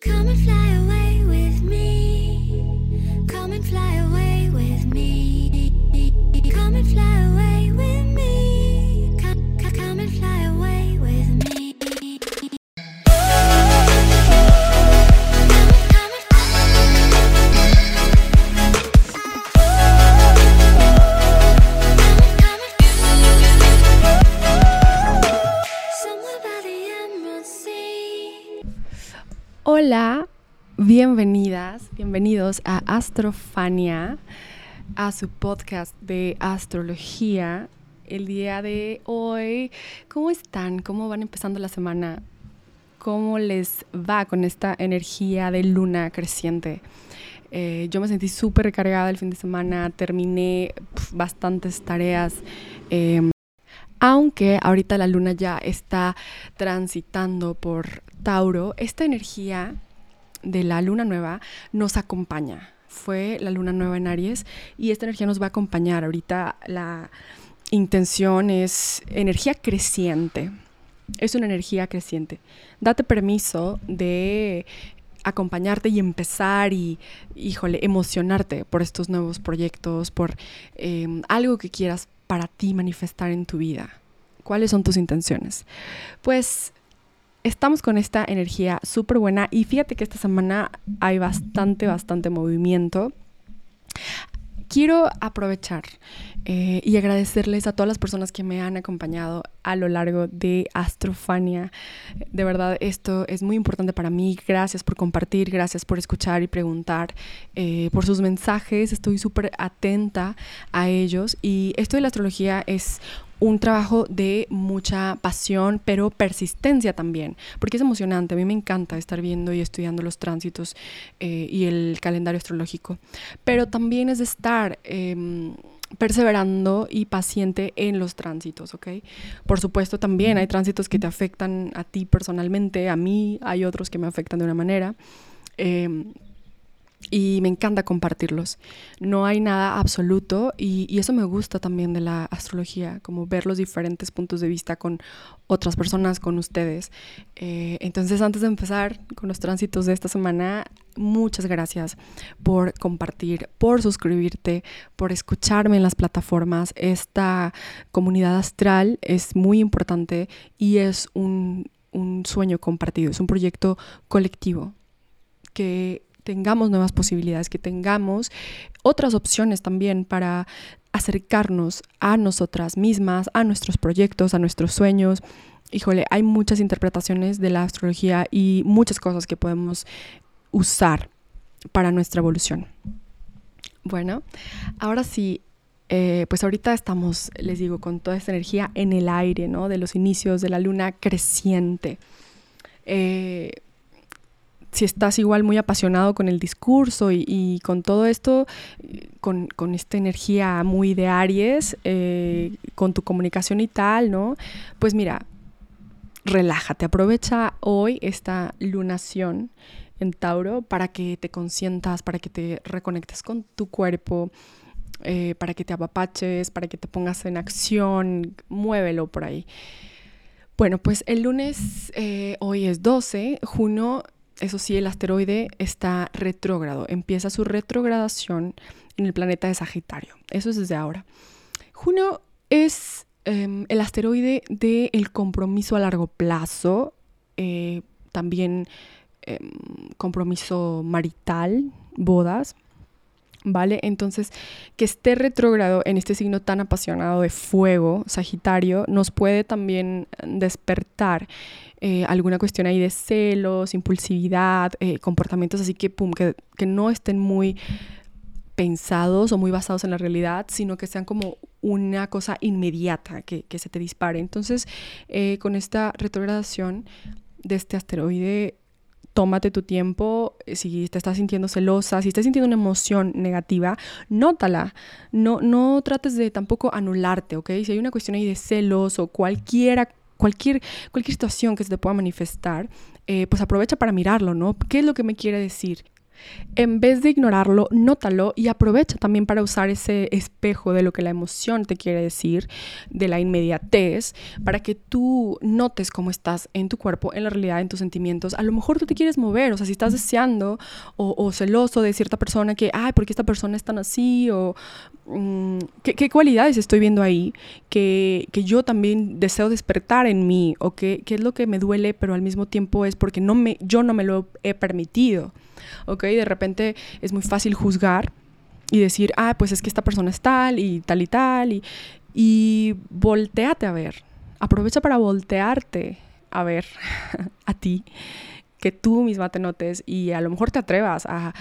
Come and fly away with me. Come and fly away with me. Come and fly bienvenidos a Astrofania, a su podcast de astrología. El día de hoy, ¿cómo están? ¿Cómo van empezando la semana? ¿Cómo les va con esta energía de luna creciente? Eh, yo me sentí súper recargada el fin de semana, terminé bastantes tareas. em, aunque ahorita la luna ya está transitando por Tauro, esta energía de la luna nueva nos acompaña. Fue la luna nueva en Aries y esta energía nos va a acompañar. Ahorita la intención es energía creciente. Es una energía creciente. Date permiso de acompañarte y empezar y, híjole, emocionarte por estos nuevos proyectos, por eh, algo que quieras para ti manifestar en tu vida. ¿Cuáles son tus intenciones? Pues estamos con esta energía súper buena y fíjate que esta semana hay bastante, bastante movimiento. Quiero aprovechar eh, y agradecerles a todas las personas que me han acompañado a lo largo de Astrofania. De verdad, esto es muy importante para mí. Gracias por compartir, gracias por escuchar y preguntar, eh, por sus mensajes. Estoy súper atenta a ellos. Y esto de la astrología es un trabajo de mucha pasión, pero persistencia también, porque es emocionante. A mí me encanta estar viendo y estudiando los tránsitos eh, y el calendario astrológico, pero también es estar em, perseverando y paciente en los tránsitos, ¿ok? Por supuesto, también hay tránsitos que te afectan a ti personalmente, a mí hay otros que me afectan de una manera. em, y me encanta compartirlos. No hay nada absoluto y, y eso me gusta también de la astrología, como ver los diferentes puntos de vista con otras personas, con ustedes. Eh, entonces, antes de empezar con los tránsitos de esta semana, muchas gracias por compartir, por suscribirte, por escucharme en las plataformas. Esta comunidad astral es muy importante y es un, un sueño compartido, es un proyecto colectivo que tengamos nuevas posibilidades, que tengamos otras opciones también para acercarnos a nosotras mismas, a nuestros proyectos, a nuestros sueños. Híjole, hay muchas interpretaciones de la astrología y muchas cosas que podemos usar para nuestra evolución. Bueno, ahora sí, eh, pues ahorita estamos, les digo, con toda esta energía en el aire, ¿no? De los inicios de la luna creciente. Eh, si estás igual muy apasionado con el discurso y, con todo esto, con, con, esta energía muy de Aries, eh, con tu comunicación y tal, ¿no? Pues mira, relájate, aprovecha hoy esta lunación en Tauro para que te consientas, para que te reconectes con tu cuerpo, eh, para que te apapaches, para que te pongas en acción, muévelo por ahí. Bueno, pues el lunes, eh, hoy es 12, Juno eso sí, el asteroide está retrógrado, empieza su retrogradación en el planeta de Sagitario. Eso es desde ahora. Juno es eh, el asteroide del compromiso a largo plazo, eh, también eh, compromiso marital, bodas. ¿Vale? Entonces, que esté retrógrado en este signo tan apasionado de fuego, Sagitario, nos puede también despertar eh, alguna cuestión ahí de celos, impulsividad, eh, comportamientos así que, pum, que, que, no estén muy pensados o muy basados en la realidad, sino que sean como una cosa inmediata que, que se te dispare. Entonces, eh, con esta retrogradación de este asteroide, tómate tu tiempo, si te estás sintiendo celosa, si estás sintiendo una emoción negativa, nótala, no, no trates de tampoco anularte, ¿ok? Si hay una cuestión ahí de celos o cualquiera cualquier, cualquier situación que se te pueda manifestar, eh, pues aprovecha para mirarlo, ¿no? ¿Qué es lo que me quiere decir? En vez de ignorarlo, nótalo y aprovecha también para usar ese espejo de lo que la emoción te quiere decir, de la inmediatez, para que tú notes cómo estás en tu cuerpo, en la realidad, en tus sentimientos. A lo mejor tú te quieres mover, o sea, si estás deseando o, celoso de cierta persona que, ay, ¿por qué esta persona es tan así? O mm, ¿qué, cualidades estoy viendo ahí que, yo también deseo despertar en mí? ¿O qué, qué es lo que me duele, pero al mismo tiempo es porque no me, yo no me lo he permitido? ¿Ok? De repente es muy fácil juzgar y decir, ah, pues es que esta persona es tal y tal y tal, y, y volteate a ver, aprovecha para voltearte a ver a ti, que tú misma te notes y a lo mejor te atrevas a,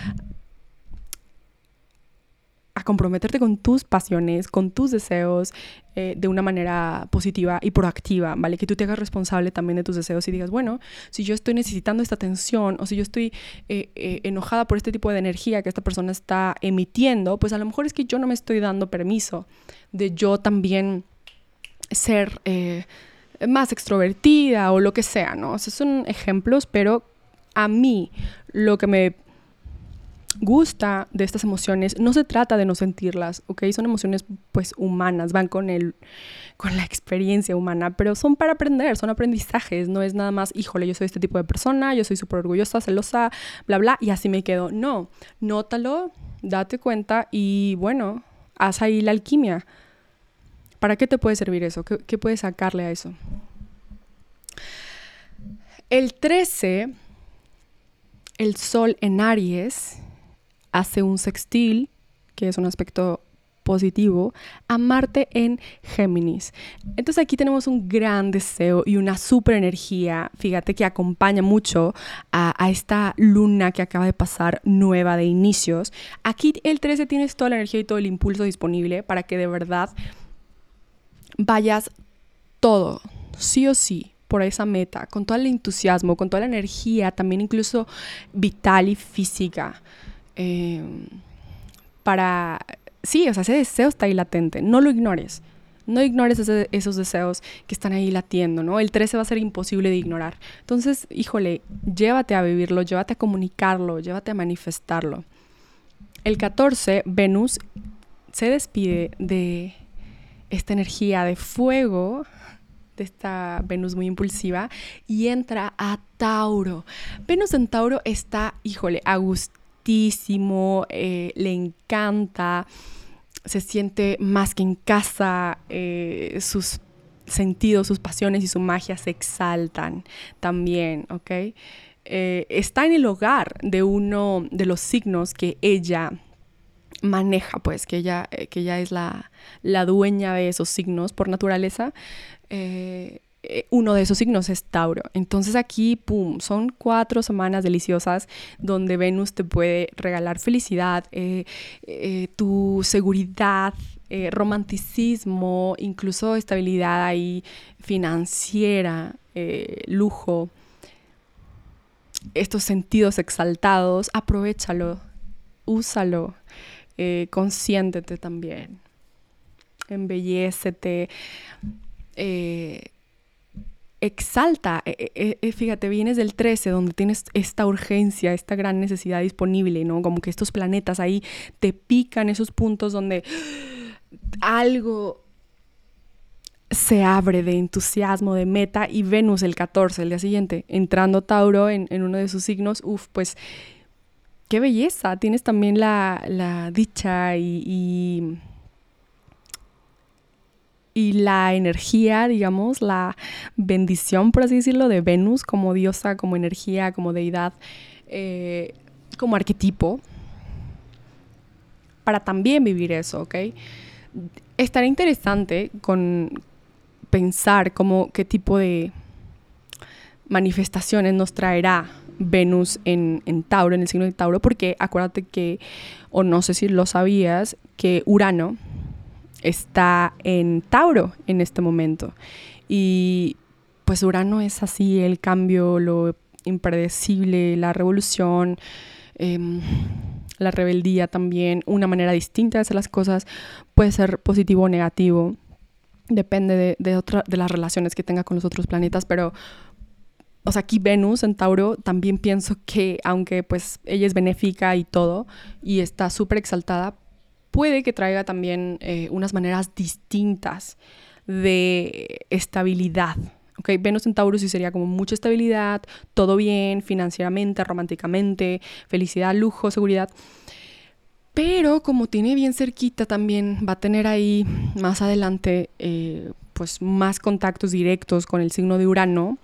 a comprometerte con tus pasiones, con tus deseos eh, de una manera positiva y proactiva, ¿vale? Que tú te hagas responsable también de tus deseos y digas, bueno, si yo estoy necesitando esta atención o si yo estoy eh, eh, enojada por este tipo de energía que esta persona está emitiendo, pues a lo mejor es que yo no me estoy dando permiso de yo también ser más extrovertida o lo que sea, ¿no? O sea, son ejemplos, pero a mí lo que me gusta de estas emociones, no se trata de no sentirlas, ¿ok? Son emociones pues humanas, van con el con la experiencia humana, pero son para aprender, son aprendizajes, no es nada más, híjole, yo soy este tipo de persona, yo soy súper orgullosa, celosa, bla, bla, y así me quedo. No, nótalo, date cuenta y bueno, haz ahí la alquimia. ¿Para qué te puede servir eso? ¿Qué, qué puedes sacarle a eso? El 13, el sol en Aries, hace un sextil, que es un aspecto positivo, a Marte en Géminis. Entonces aquí tenemos un gran deseo y una super energía, fíjate que acompaña mucho a, esta luna que acaba de pasar nueva de inicios. Aquí el 13 tienes toda la energía y todo el impulso disponible para que de verdad vayas todo, sí o sí, por esa meta, con todo el entusiasmo, con toda la energía, también incluso vital y física. Em, para, sí, o sea, ese deseo está ahí latente, no lo ignores. No ignores esos deseos que están ahí latiendo, ¿no? El 13 va a ser imposible de ignorar. Entonces, híjole, llévate a vivirlo, llévate a comunicarlo, llévate a manifestarlo. El 14, Venus se despide de esta energía de fuego, de esta Venus muy impulsiva, y entra a Tauro. Venus en Tauro está, híjole, Agustín eh, le encanta, se siente más que en casa, eh, sus sentidos, sus pasiones y su magia se exaltan también, ¿ok? Eh, está en el hogar de uno de los signos que ella maneja, pues, que ella, que ella es la, la dueña de esos signos por naturaleza. Uno de esos signos es Tauro. Entonces aquí, ¡pum!, son cuatro semanas deliciosas donde Venus te puede regalar felicidad, eh, eh, tu seguridad, romanticismo, incluso estabilidad ahí financiera, lujo, estos sentidos exaltados, aprovechalo, úsalo, consiéntete también, embellécete exalta, eh, eh, eh, fíjate, vienes del 13 donde tienes esta urgencia, esta gran necesidad disponible, ¿no? Como que estos planetas ahí te pican esos puntos donde algo se abre de entusiasmo, de meta, y Venus el 14, el día siguiente, entrando Tauro en, uno de sus signos, uff, pues qué belleza, tienes también la, dicha y la energía, digamos, la bendición, por así decirlo, de Venus como diosa, como energía, como deidad, eh, como arquetipo, para también vivir eso, ¿ok? Estaría interesante con pensar como qué tipo de manifestaciones nos traerá Venus en, en, Tauro, en el signo de Tauro, porque acuérdate que, o no sé si lo sabías, que Urano, está en Tauro en este momento. Y pues Urano es así, el cambio, lo impredecible, la revolución, em, la rebeldía también, una manera distinta de hacer las cosas, puede ser positivo o negativo, depende de, de, de las relaciones que tenga con los otros planetas, pero o sea, aquí Venus en Tauro también pienso que aunque pues ella es benéfica y todo y está súper exaltada, puede que traiga también eh, unas maneras distintas de estabilidad. Venus en Tauro sí sería como mucha estabilidad, todo bien, financieramente, románticamente, felicidad, lujo, seguridad. Pero como tiene bien cerquita también, va a tener ahí más adelante eh, pues más contactos directos con el signo de Urano,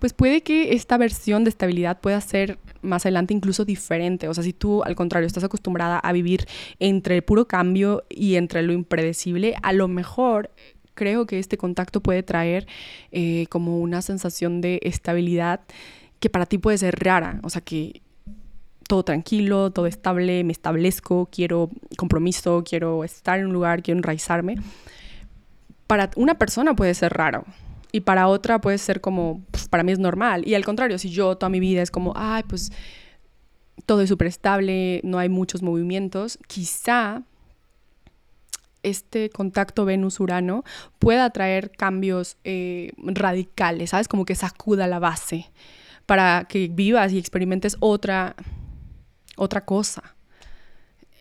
pues puede que esta versión de estabilidad pueda ser más adelante incluso diferente. O sea, si tú al contrario estás acostumbrada a vivir entre el puro cambio y entre lo impredecible, a lo mejor creo que este contacto puede traer eh, como una sensación de estabilidad que para ti puede ser rara. O sea, que todo tranquilo, todo estable, me establezco, quiero compromiso, quiero estar en un lugar, quiero enraizarme para una persona puede ser raro y para otra puede ser como, pues, para mí es normal. Y al contrario, si yo toda mi vida es como, ay, pues todo es súper estable, no hay muchos movimientos, quizá este contacto Venus-Urano pueda traer cambios eh, radicales, ¿sabes? Como que sacuda la base para que vivas y experimentes otra, otra cosa.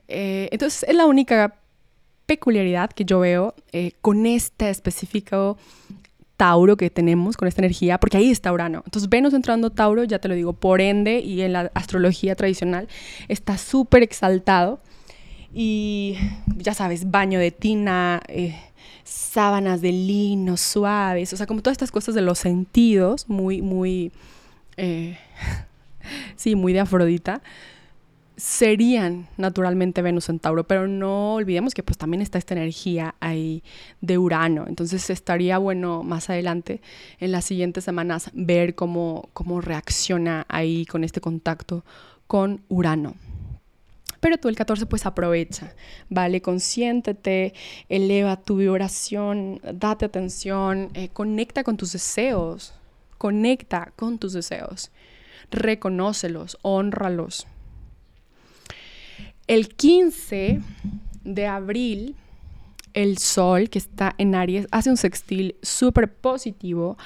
Eh, entonces es la única peculiaridad que yo veo eh, con este específico Tauro que tenemos, con esta energía, porque ahí está Urano. Entonces Venus entrando Tauro, ya te lo digo, por ende, y en la astrología tradicional, está súper exaltado. Y ya sabes, baño de tina, eh, sábanas de lino suaves, o sea, como todas estas cosas de los sentidos, muy, muy, eh, sí, muy de Afrodita serían naturalmente Venus en Tauro, pero no olvidemos que pues también está esta energía ahí de Urano. Entonces estaría bueno más adelante, en las siguientes semanas, ver cómo, cómo reacciona ahí con este contacto con Urano. Pero tú el 14 pues aprovecha, ¿vale? Consiéntete, eleva tu vibración, date atención, eh, conecta con tus deseos, conecta con tus deseos, reconócelos, honralos el 15 de abril, el Sol, que está en Aries, hace un sextil súper positivo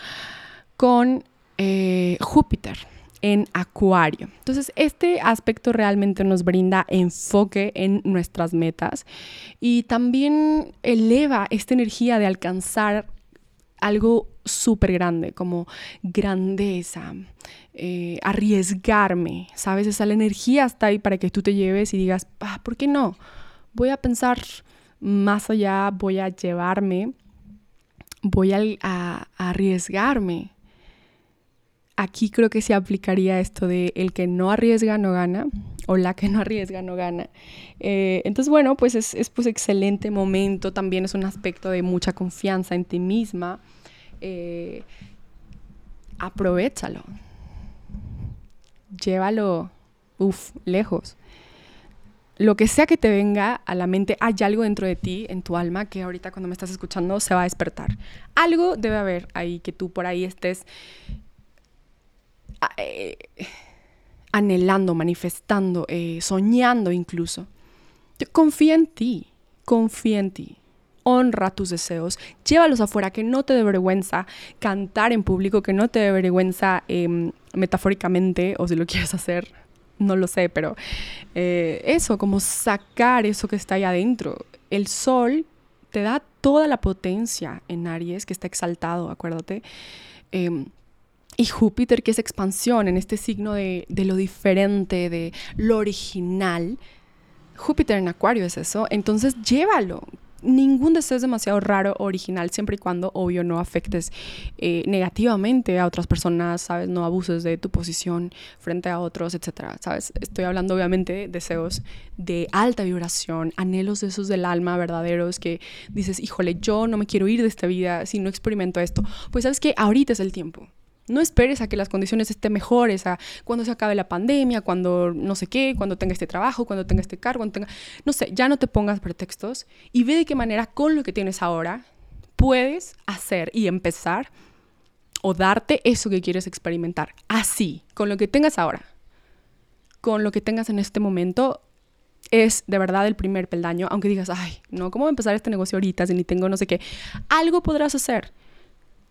con eh, Júpiter en Acuario. Entonces, este aspecto realmente nos brinda enfoque en nuestras metas y también eleva esta energía de alcanzar algo súper grande, como grandeza, eh, arriesgarme, ¿sabes? Esa la energía está ahí para que tú te lleves y digas, ah, ¿por qué no? Voy a pensar más allá, voy a llevarme, voy a, arriesgarme. Aquí creo que se aplicaría esto de el que no arriesga no gana o la que no arriesga no gana. Eh, entonces, bueno, pues es, es pues excelente momento, también es un aspecto de mucha confianza en ti misma eh, aprovechalo. Llévalo, uff, lejos. Lo que sea que te venga a la mente, hay algo dentro de ti, en tu alma, que ahorita cuando me estás escuchando se va a despertar. Algo debe haber ahí que tú por ahí estés eh, anhelando, manifestando, eh, soñando incluso. Confía en ti, confía en ti honra tus deseos, llévalos afuera, que no te dé vergüenza cantar en público, que no te dé vergüenza em, metafóricamente, o si lo quieres hacer, no lo sé, pero eh, eso, como sacar eso que está ahí adentro. El sol te da toda la potencia en Aries, que está exaltado, acuérdate. Em, y Júpiter, que es expansión en este signo de, lo diferente, de lo original. Júpiter en Acuario es eso. Entonces llévalo, ningún deseo es demasiado raro original, siempre y cuando, obvio, no afectes eh, negativamente a otras personas, ¿sabes? No abuses de tu posición frente a otros, etcétera, ¿sabes? Estoy hablando, obviamente, de deseos de alta vibración, anhelos de esos del alma verdaderos que dices, híjole, yo no me quiero ir de esta vida si no experimento esto. Pues, ¿sabes que Ahorita es el tiempo. No esperes a que las condiciones estén mejores, a cuando se acabe la pandemia, cuando no sé qué, cuando tenga este trabajo, cuando tenga este cargo, cuando tenga... No sé, ya no te pongas pretextos y ve de qué manera con lo que tienes ahora puedes hacer y empezar o darte eso que quieres experimentar. Así, con lo que tengas ahora, con lo que tengas en este momento, es de verdad el primer peldaño, aunque digas, ay, no, ¿cómo voy a empezar este negocio ahorita si ni tengo no sé qué? Algo podrás hacer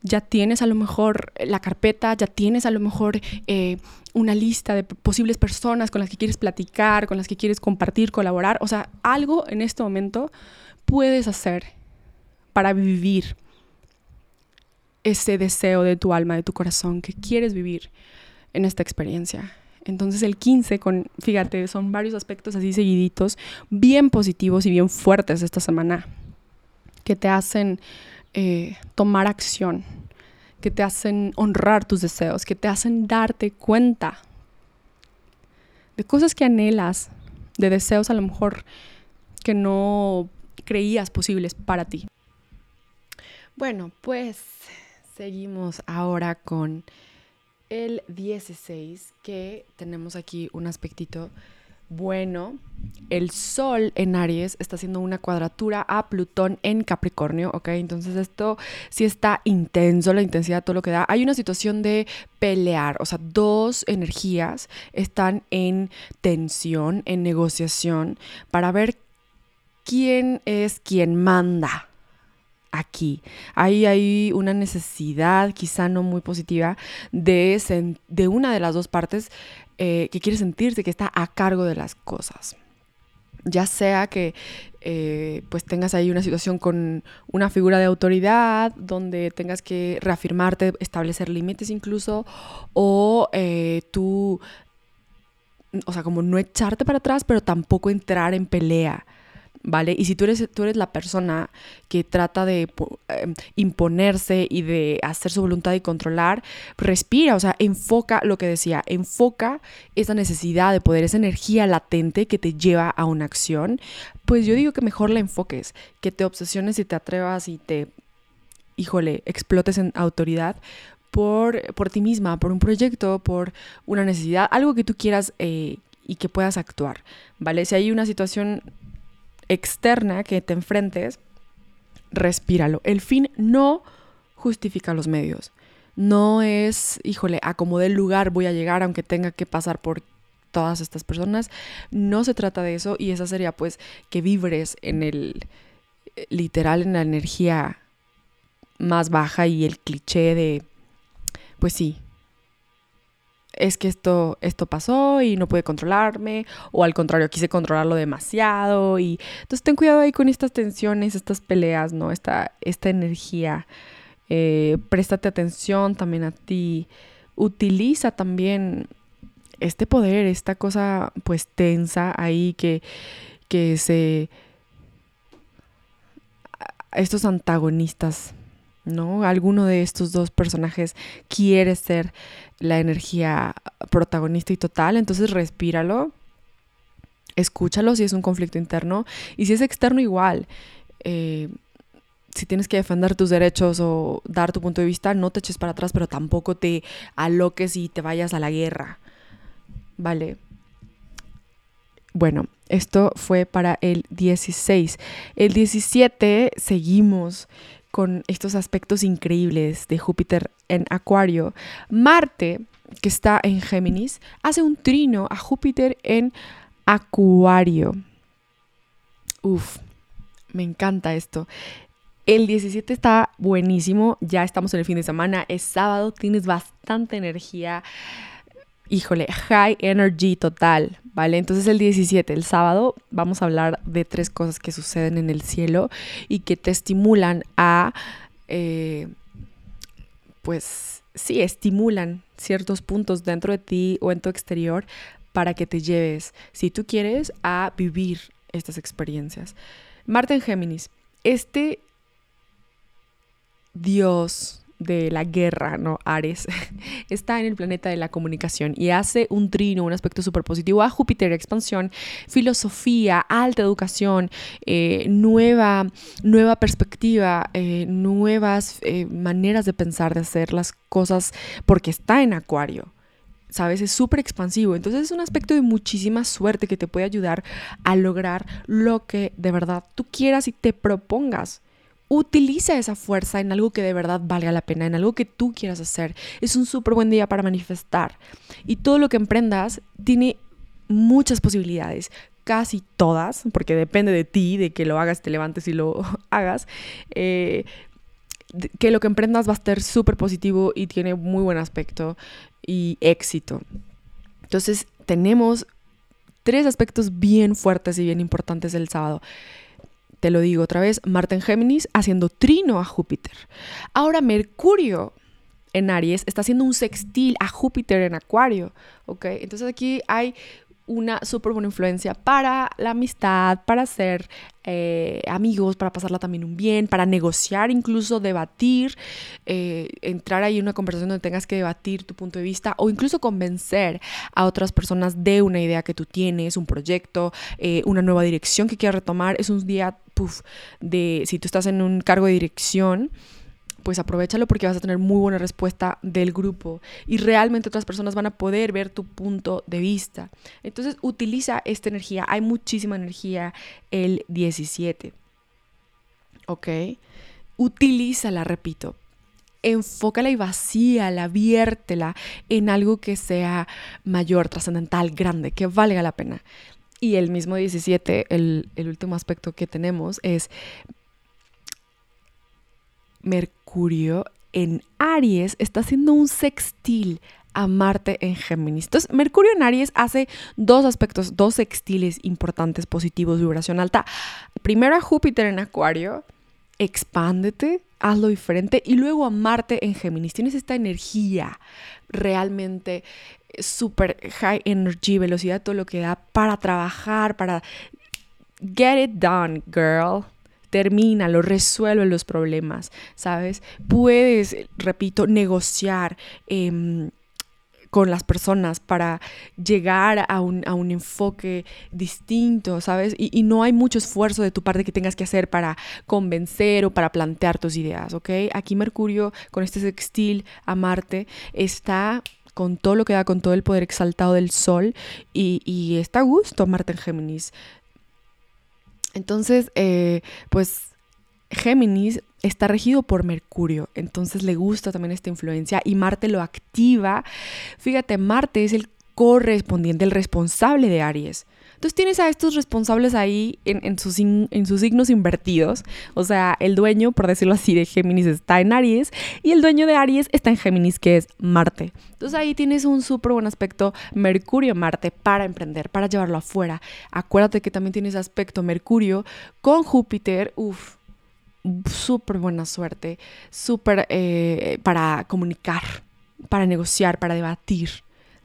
ya tienes a lo mejor la carpeta, ya tienes a lo mejor eh, una lista de posibles personas con las que quieres platicar, con las que quieres compartir, colaborar. O sea, algo en este momento puedes hacer para vivir ese deseo de tu alma, de tu corazón, que quieres vivir en esta experiencia. Entonces el 15, con, fíjate, son varios aspectos así seguiditos, bien positivos y bien fuertes esta semana, que te hacen eh, tomar acción, que te hacen honrar tus deseos, que te hacen darte cuenta de cosas que anhelas, de deseos a lo mejor que no creías posibles para ti. Bueno, pues seguimos ahora con el 16, que tenemos aquí un aspectito bueno. El Sol en Aries está haciendo una cuadratura a Plutón en Capricornio, ¿ok? Entonces esto sí está intenso, la intensidad, todo lo que da. Hay una situación de pelear, o sea, dos energías están en tensión, en negociación, para ver quién es quien manda, aquí. Ahí hay una necesidad, quizá no muy positiva, de, de una de las dos partes eh, que quiere sentirse que está a cargo de las cosas. Ya sea que eh, pues tengas ahí una situación con una figura de autoridad donde tengas que reafirmarte, establecer límites incluso, o eh, tú, o sea, como no echarte para atrás, pero tampoco entrar en pelea ¿vale? Y si tú eres, tú eres la persona que trata de em, imponerse y de hacer su voluntad y controlar, respira, o sea, enfoca lo que decía, enfoca esa necesidad de poder, esa energía latente que te lleva a una acción, pues yo digo que mejor la enfoques, que te obsesiones y te atrevas y te, híjole, explotes en autoridad. Por, por ti misma, por un proyecto, por una necesidad, algo que tú quieras eh, y que puedas actuar, ¿vale? Si hay una situación externa que te enfrentes, respíralo. El fin no justifica los medios. No es, híjole, a como del lugar voy a llegar aunque tenga que pasar por todas estas personas. No se trata de eso y esa sería pues que vibres en el literal en la energía más baja y el cliché de pues sí, es que esto, esto pasó y no pude controlarme, o al contrario, quise controlarlo demasiado. Y entonces ten cuidado ahí con estas tensiones, estas peleas, ¿no? Esta, esta energía. Eh, préstate atención también a ti. Utiliza también este poder, esta cosa pues tensa ahí que, que se... estos antagonistas ¿no? Alguno de estos dos personajes quiere ser la energía protagonista y total, entonces respíralo, escúchalo si es un conflicto interno y si es externo igual. Eh, si tienes que defender tus derechos o dar tu punto de vista, no te eches para atrás, pero tampoco te aloques y te vayas a la guerra. ¿Vale? Bueno, esto fue para el 16. El 17 seguimos con estos aspectos increíbles de Júpiter en Acuario. Marte, que está en Géminis, hace un trino a Júpiter en Acuario. Uf, me encanta esto. El 17 está buenísimo, ya estamos en el fin de semana, es sábado, tienes bastante energía híjole, high energy total, ¿vale? Entonces el 17, el sábado, vamos a hablar de tres cosas que suceden en el cielo y que te estimulan a, eh, pues sí, estimulan ciertos puntos dentro de ti o en tu exterior para que te lleves, si tú quieres, a vivir estas experiencias. Marte en Géminis, este Dios de la guerra, ¿no? Ares, está en el planeta de la comunicación y hace un trino, un aspecto súper positivo a Júpiter, expansión, filosofía, alta educación, eh, nueva, nueva perspectiva, eh, nuevas eh, maneras de pensar, de hacer las cosas, porque está en Acuario. ¿sabes? Es súper expansivo. Entonces es un aspecto de muchísima suerte que te puede ayudar a lograr lo que de verdad tú quieras y te propongas. Utiliza esa fuerza en algo que de verdad valga la pena, en algo que tú quieras hacer. Es un súper buen día para manifestar. Y todo lo que emprendas tiene muchas posibilidades, casi todas, porque depende de ti, de que lo hagas, te levantes y lo hagas. Eh, que lo que emprendas va a estar súper positivo y tiene muy buen aspecto y éxito. Entonces tenemos tres aspectos bien fuertes y bien importantes del sábado. Te lo digo otra vez, Marte en Géminis haciendo trino a Júpiter. Ahora Mercurio en Aries está haciendo un sextil a Júpiter en Acuario, ¿ok? Entonces aquí hay una súper buena influencia para la amistad, para ser eh, amigos, para pasarla también un bien, para negociar, incluso debatir, eh, entrar ahí en una conversación donde tengas que debatir tu punto de vista o incluso convencer a otras personas de una idea que tú tienes, un proyecto, eh, una nueva dirección que quieras retomar. Es un día, puff, de si tú estás en un cargo de dirección pues aprovechalo porque vas a tener muy buena respuesta del grupo y realmente otras personas van a poder ver tu punto de vista. Entonces utiliza esta energía, hay muchísima energía el 17. ¿Ok? Utilízala, repito. Enfócala y vacíala, viértela en algo que sea mayor, trascendental, grande, que valga la pena. Y el mismo 17, el, el último aspecto que tenemos es Mercurio en Aries está haciendo un sextil a Marte en Géminis. Entonces, Mercurio en Aries hace dos aspectos, dos sextiles importantes, positivos, vibración alta. Primero a Júpiter en Acuario, expándete, hazlo diferente. Y luego a Marte en Géminis. Tienes esta energía realmente super high energy, velocidad, todo lo que da para trabajar, para get it done, girl termínalo, resuelve los problemas, ¿sabes? Puedes, repito, negociar eh, con las personas para llegar a un, a un enfoque distinto, ¿sabes? Y, y, no hay mucho esfuerzo de tu parte que tengas que hacer para convencer o para plantear tus ideas, ¿ok? Aquí Mercurio, con este sextil a Marte, está con todo lo que da, con todo el poder exaltado del Sol y, y está a gusto Marte en Géminis. Entonces, eh, pues Géminis está regido por Mercurio, entonces le gusta también esta influencia y Marte lo activa. Fíjate, Marte es el correspondiente, el responsable de Aries. Entonces tienes a estos responsables ahí en, sus, en, sus, signos invertidos. O sea, el dueño, por decirlo así, de Géminis está en Aries y el dueño de Aries está en Géminis, que es Marte. Entonces ahí tienes un súper buen aspecto Mercurio-Marte para emprender, para llevarlo afuera. Acuérdate que también tienes aspecto Mercurio con Júpiter. Uf, súper buena suerte, súper eh, para comunicar, para negociar, para debatir.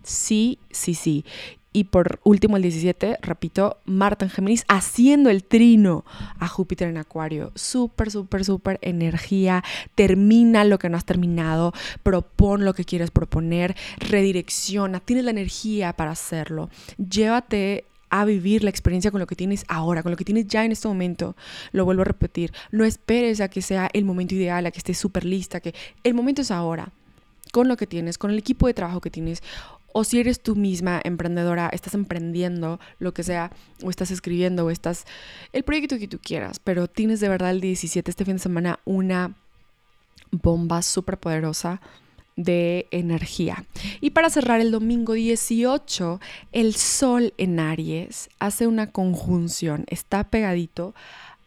Sí, sí, sí. Y por último, el 17, repito, Marte en Géminis haciendo el trino a Júpiter en Acuario. Súper, súper, súper energía. Termina lo que no has terminado. Propon lo que quieres proponer. Redirecciona. Tienes la energía para hacerlo. Llévate a vivir la experiencia con lo que tienes ahora, con lo que tienes ya en este momento. Lo vuelvo a repetir. No esperes a que sea el momento ideal, a que estés súper lista, que el momento es ahora. Con lo que tienes, con el equipo de trabajo que tienes o si eres tú misma emprendedora, estás emprendiendo lo que sea, o estás escribiendo, o estás el proyecto que tú quieras, pero tienes de verdad el 17 este fin de semana una bomba súper poderosa de energía. Y para cerrar el domingo 18, el Sol en Aries hace una conjunción, está pegadito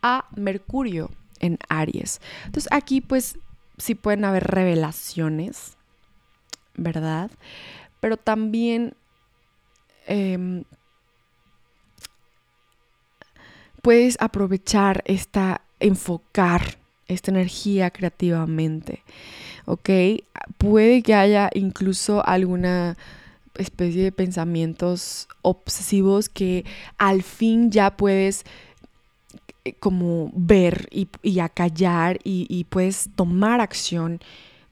a Mercurio en Aries. Entonces aquí pues sí pueden haber revelaciones, ¿verdad? Pero también eh, puedes aprovechar esta, enfocar esta energía creativamente, ¿ok? Puede que haya incluso alguna especie de pensamientos obsesivos que al fin ya puedes eh, como ver y, y acallar y, y puedes tomar acción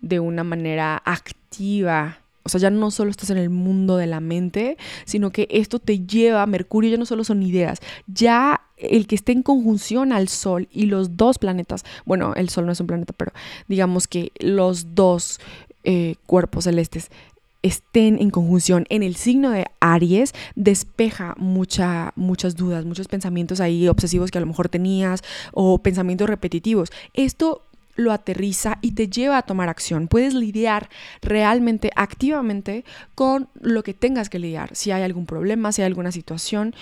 de una manera activa o sea, ya no solo estás en el mundo de la mente, sino que esto te lleva, Mercurio ya no solo son ideas, ya el que esté en conjunción al Sol y los dos planetas, bueno, el Sol no es un planeta, pero digamos que los dos eh, cuerpos celestes estén en conjunción en el signo de Aries, despeja mucha, muchas dudas, muchos pensamientos ahí obsesivos que a lo mejor tenías o pensamientos repetitivos. Esto lo aterriza y te lleva a tomar acción. Puedes lidiar realmente, activamente con lo que tengas que lidiar. Si hay algún problema, si hay alguna situación,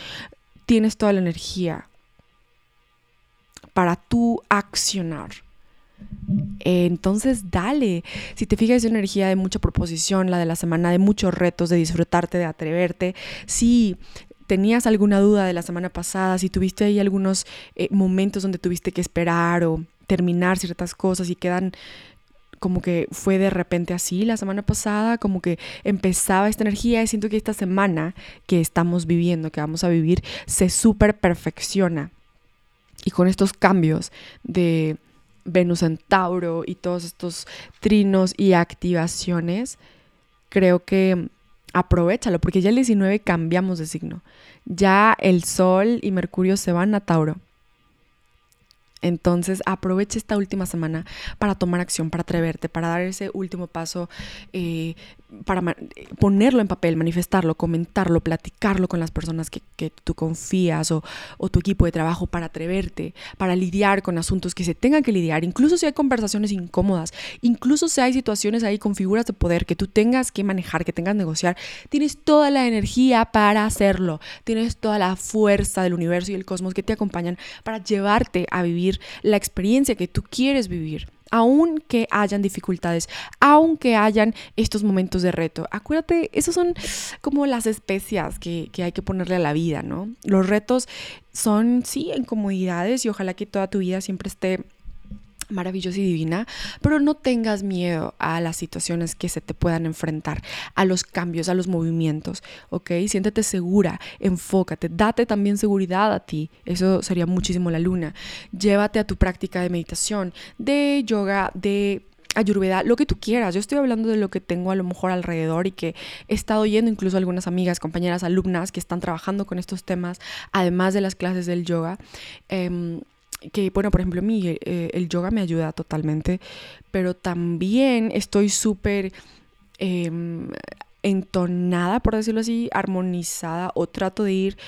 tienes toda la energía para tú accionar. Entonces, dale. Si te fijas, es una energía de mucha proposición, la de la semana, de muchos retos, de disfrutarte, de atreverte. Si tenías alguna duda de la semana pasada, si tuviste ahí algunos eh, momentos donde tuviste que esperar o terminar ciertas cosas y quedan como que fue de repente así la semana pasada, como que empezaba esta energía y siento que esta semana que estamos viviendo, que vamos a vivir, se súper perfecciona. Y con estos cambios de Venus en Tauro y todos estos trinos y activaciones, creo que aprovechalo, porque ya el 19 cambiamos de signo. Ya el Sol y Mercurio se van a Tauro. Entonces aprovecha esta última semana para tomar acción, para atreverte, para dar ese último paso, eh, para ponerlo en papel, manifestarlo, comentarlo, platicarlo con las personas que, tú confías o, tu equipo de trabajo, para atreverte, para lidiar con asuntos que se tengan que lidiar, incluso si hay conversaciones incómodas, incluso si hay situaciones ahí con figuras de poder que tú tengas que manejar, que tengas que negociar, tienes toda la energía para hacerlo, tienes toda la fuerza del universo y el cosmos que te acompañan para llevarte a vivir la experiencia que tú quieres vivir aunque hayan dificultades, aunque hayan estos momentos de reto. Acuérdate, esos son como las especias que, hay que ponerle a la vida, ¿no? Los retos son, sí, incomodidades y ojalá que toda tu vida siempre esté maravillosa y divina, pero no tengas miedo a las situaciones que se te puedan enfrentar, a los cambios, a los movimientos, ¿ok? Siéntete segura, enfócate, date también seguridad a ti, eso sería muchísimo la luna. Llévate a tu práctica de meditación, de yoga, de ayurveda, lo que tú quieras. Yo estoy hablando de lo que tengo a lo mejor alrededor y que he estado oyendo incluso algunas amigas, compañeras, alumnas que están trabajando con estos temas, además de las clases del yoga. Em, que bueno, por ejemplo, mí eh, el yoga me ayuda totalmente, pero también estoy súper em, entonada, por decirlo así, armonizada o trato de ir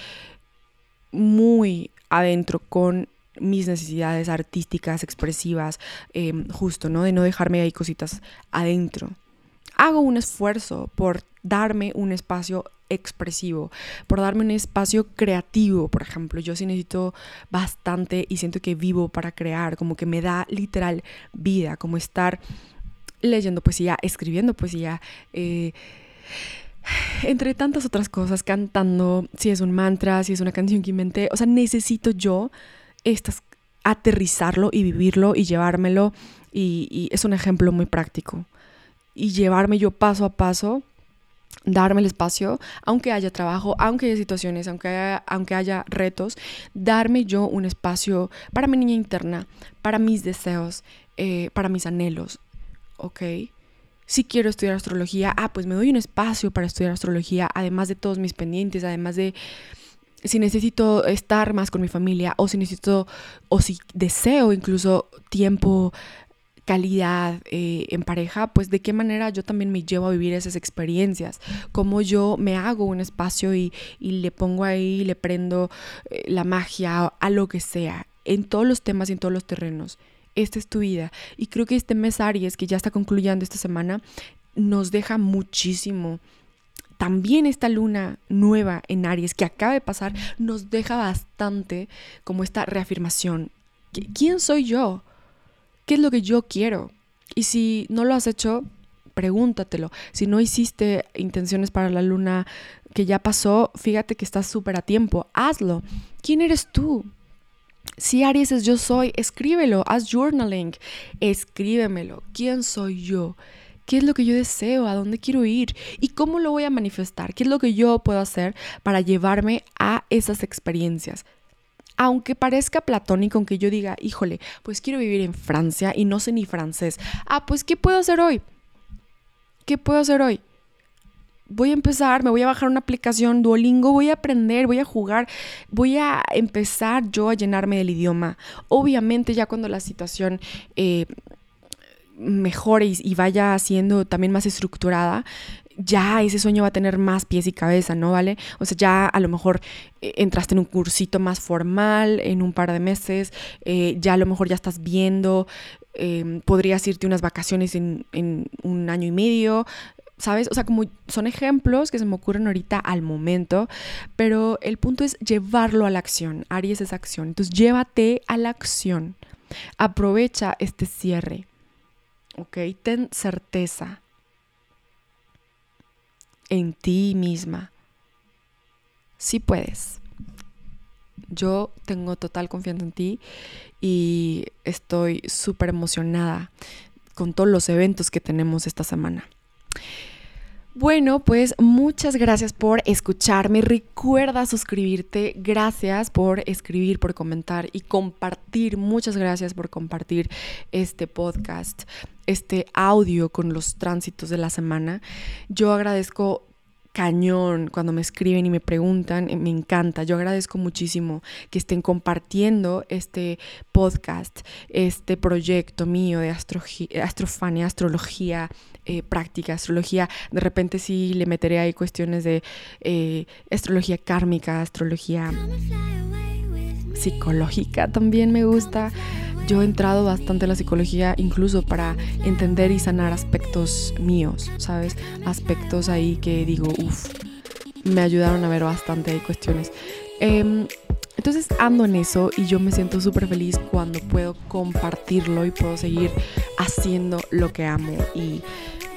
muy adentro con mis necesidades artísticas, expresivas, em, justo, ¿no? De no dejarme ahí cositas adentro. Hago un esfuerzo por darme un espacio expresivo, por darme un espacio creativo, por ejemplo. Yo sí necesito bastante y siento que vivo para crear, como que me da literal vida, como estar leyendo poesía, escribiendo poesía. Eh, entre tantas otras cosas, cantando, si es un mantra, si es una canción que inventé, o sea, necesito yo estas, aterrizarlo y vivirlo y llevármelo y, y es un ejemplo muy práctico. Y llevarme yo paso a paso darme el espacio, aunque haya trabajo, aunque haya situaciones, aunque haya, aunque haya retos, darme yo un espacio para mi niña interna, para mis deseos, eh, para mis anhelos, ¿ok? Si quiero estudiar astrología, ah, pues me doy un espacio para estudiar astrología, además de todos mis pendientes, además de si necesito estar más con mi familia o si necesito o si deseo incluso tiempo calidad eh, en pareja, pues de qué manera yo también me llevo a vivir esas experiencias, cómo yo me hago un espacio y, le pongo ahí, le prendo eh, la magia a lo que sea, en todos los temas y en todos los terrenos. Esta es tu vida. Y creo que este mes Aries, que ya está concluyendo esta semana, nos deja muchísimo. También esta luna nueva en Aries que acaba de pasar nos deja bastante como esta reafirmación. ¿Quién soy yo? ¿Qué es lo que yo quiero? Y si no lo has hecho, pregúntatelo. Si no hiciste intenciones para la luna que ya pasó, fíjate que estás súper a tiempo. Hazlo. ¿Quién eres tú? Si Aries es yo soy, escríbelo, haz journaling, escríbemelo. ¿Quién soy yo? ¿Qué es lo que yo deseo? ¿A dónde quiero ir? ¿Y cómo lo voy a manifestar? ¿Qué es lo que yo puedo hacer para llevarme a esas experiencias? Aunque parezca platónico, aunque yo diga, híjole, pues quiero vivir en Francia y no sé ni francés. Ah, pues ¿qué puedo hacer hoy? ¿Qué puedo hacer hoy? Voy a empezar, me voy a bajar una aplicación Duolingo, voy a aprender, voy a jugar, voy a empezar yo a llenarme del idioma. Obviamente ya cuando la situación eh, mejore y, vaya siendo también más estructurada, ya ese sueño va a tener más pies y cabeza, ¿no? ¿Vale? O sea, ya a lo mejor eh, entraste en un cursito más formal en un par de meses, eh, ya a lo mejor ya estás viendo, em, podrías irte unas vacaciones en, en un año y medio, ¿sabes? O sea, como son ejemplos que se me ocurren ahorita al momento, pero el punto es llevarlo a la acción. Aries es acción. Entonces, llévate a la acción. Aprovecha este cierre. ¿ok? Ten certeza en ti misma. Sí puedes. Yo tengo total confianza en ti y estoy súper emocionada con todos los eventos que tenemos esta semana. Bueno, pues muchas gracias por escucharme. Recuerda suscribirte. Gracias por escribir, por comentar y compartir. Muchas gracias por compartir este podcast, este audio con los tránsitos de la semana. Yo agradezco cañón cuando me escriben y me preguntan, me encanta. Yo agradezco muchísimo que estén compartiendo este podcast, este proyecto mío de astrofania, astrología eh, práctica, astrología. De repente sí le meteré ahí cuestiones de eh, astrología kármica, astrología psicológica también me gusta. Yo he entrado bastante a la psicología incluso para entender y sanar aspectos míos, ¿sabes? Aspectos ahí que digo, uff, me ayudaron a ver bastante cuestiones. Em, entonces ando en eso y yo me siento súper feliz cuando puedo compartirlo y puedo seguir haciendo lo que amo y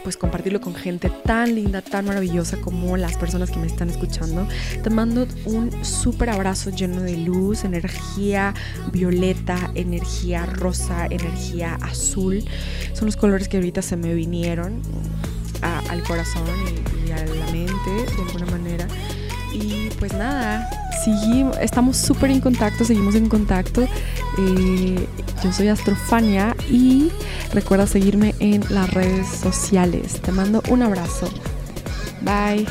pues compartirlo con gente tan linda, tan maravillosa como las personas que me están escuchando. Te mando un súper abrazo lleno de luz, energía violeta, energía rosa, energía azul. Son los colores que ahorita se me vinieron al corazón y, a la mente de alguna manera. Y pues nada, seguimos, estamos súper en contacto, seguimos en contacto. Eh, yo soy Astrofania y recuerda seguirme en las redes sociales. Te mando un abrazo. Bye.